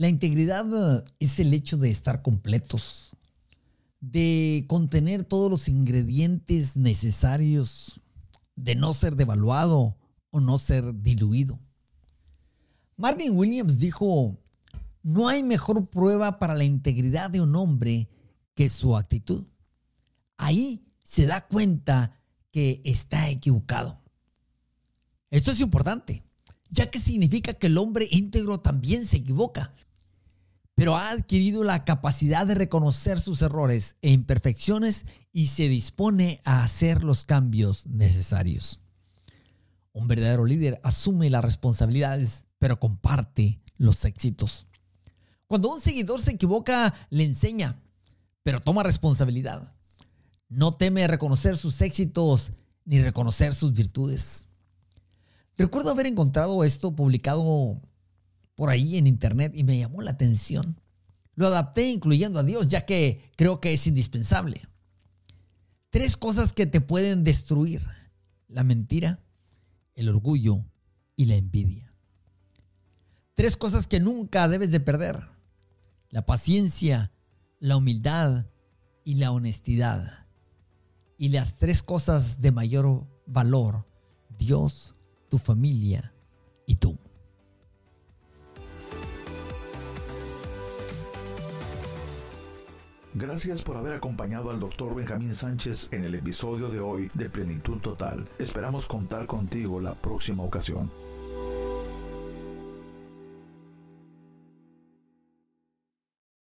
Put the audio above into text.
La integridad es el hecho de estar completos, de contener todos los ingredientes necesarios, de no ser devaluado o no ser diluido. Marvin Williams dijo, no hay mejor prueba para la integridad de un hombre que su actitud. Ahí se da cuenta que está equivocado. Esto es importante ya que significa que el hombre íntegro también se equivoca, pero ha adquirido la capacidad de reconocer sus errores e imperfecciones y se dispone a hacer los cambios necesarios. Un verdadero líder asume las responsabilidades, pero comparte los éxitos. Cuando un seguidor se equivoca, le enseña, pero toma responsabilidad. No teme reconocer sus éxitos ni reconocer sus virtudes. Recuerdo haber encontrado esto publicado por ahí en internet y me llamó la atención. Lo adapté incluyendo a Dios, ya que creo que es indispensable. Tres cosas que te pueden destruir. La mentira, el orgullo y la envidia. Tres cosas que nunca debes de perder. La paciencia, la humildad y la honestidad. Y las tres cosas de mayor valor, Dios, tu familia y tú. Gracias por haber acompañado al Dr. Benjamín Sánchez en el episodio de hoy de Plenitud Total. Esperamos contar contigo la próxima ocasión.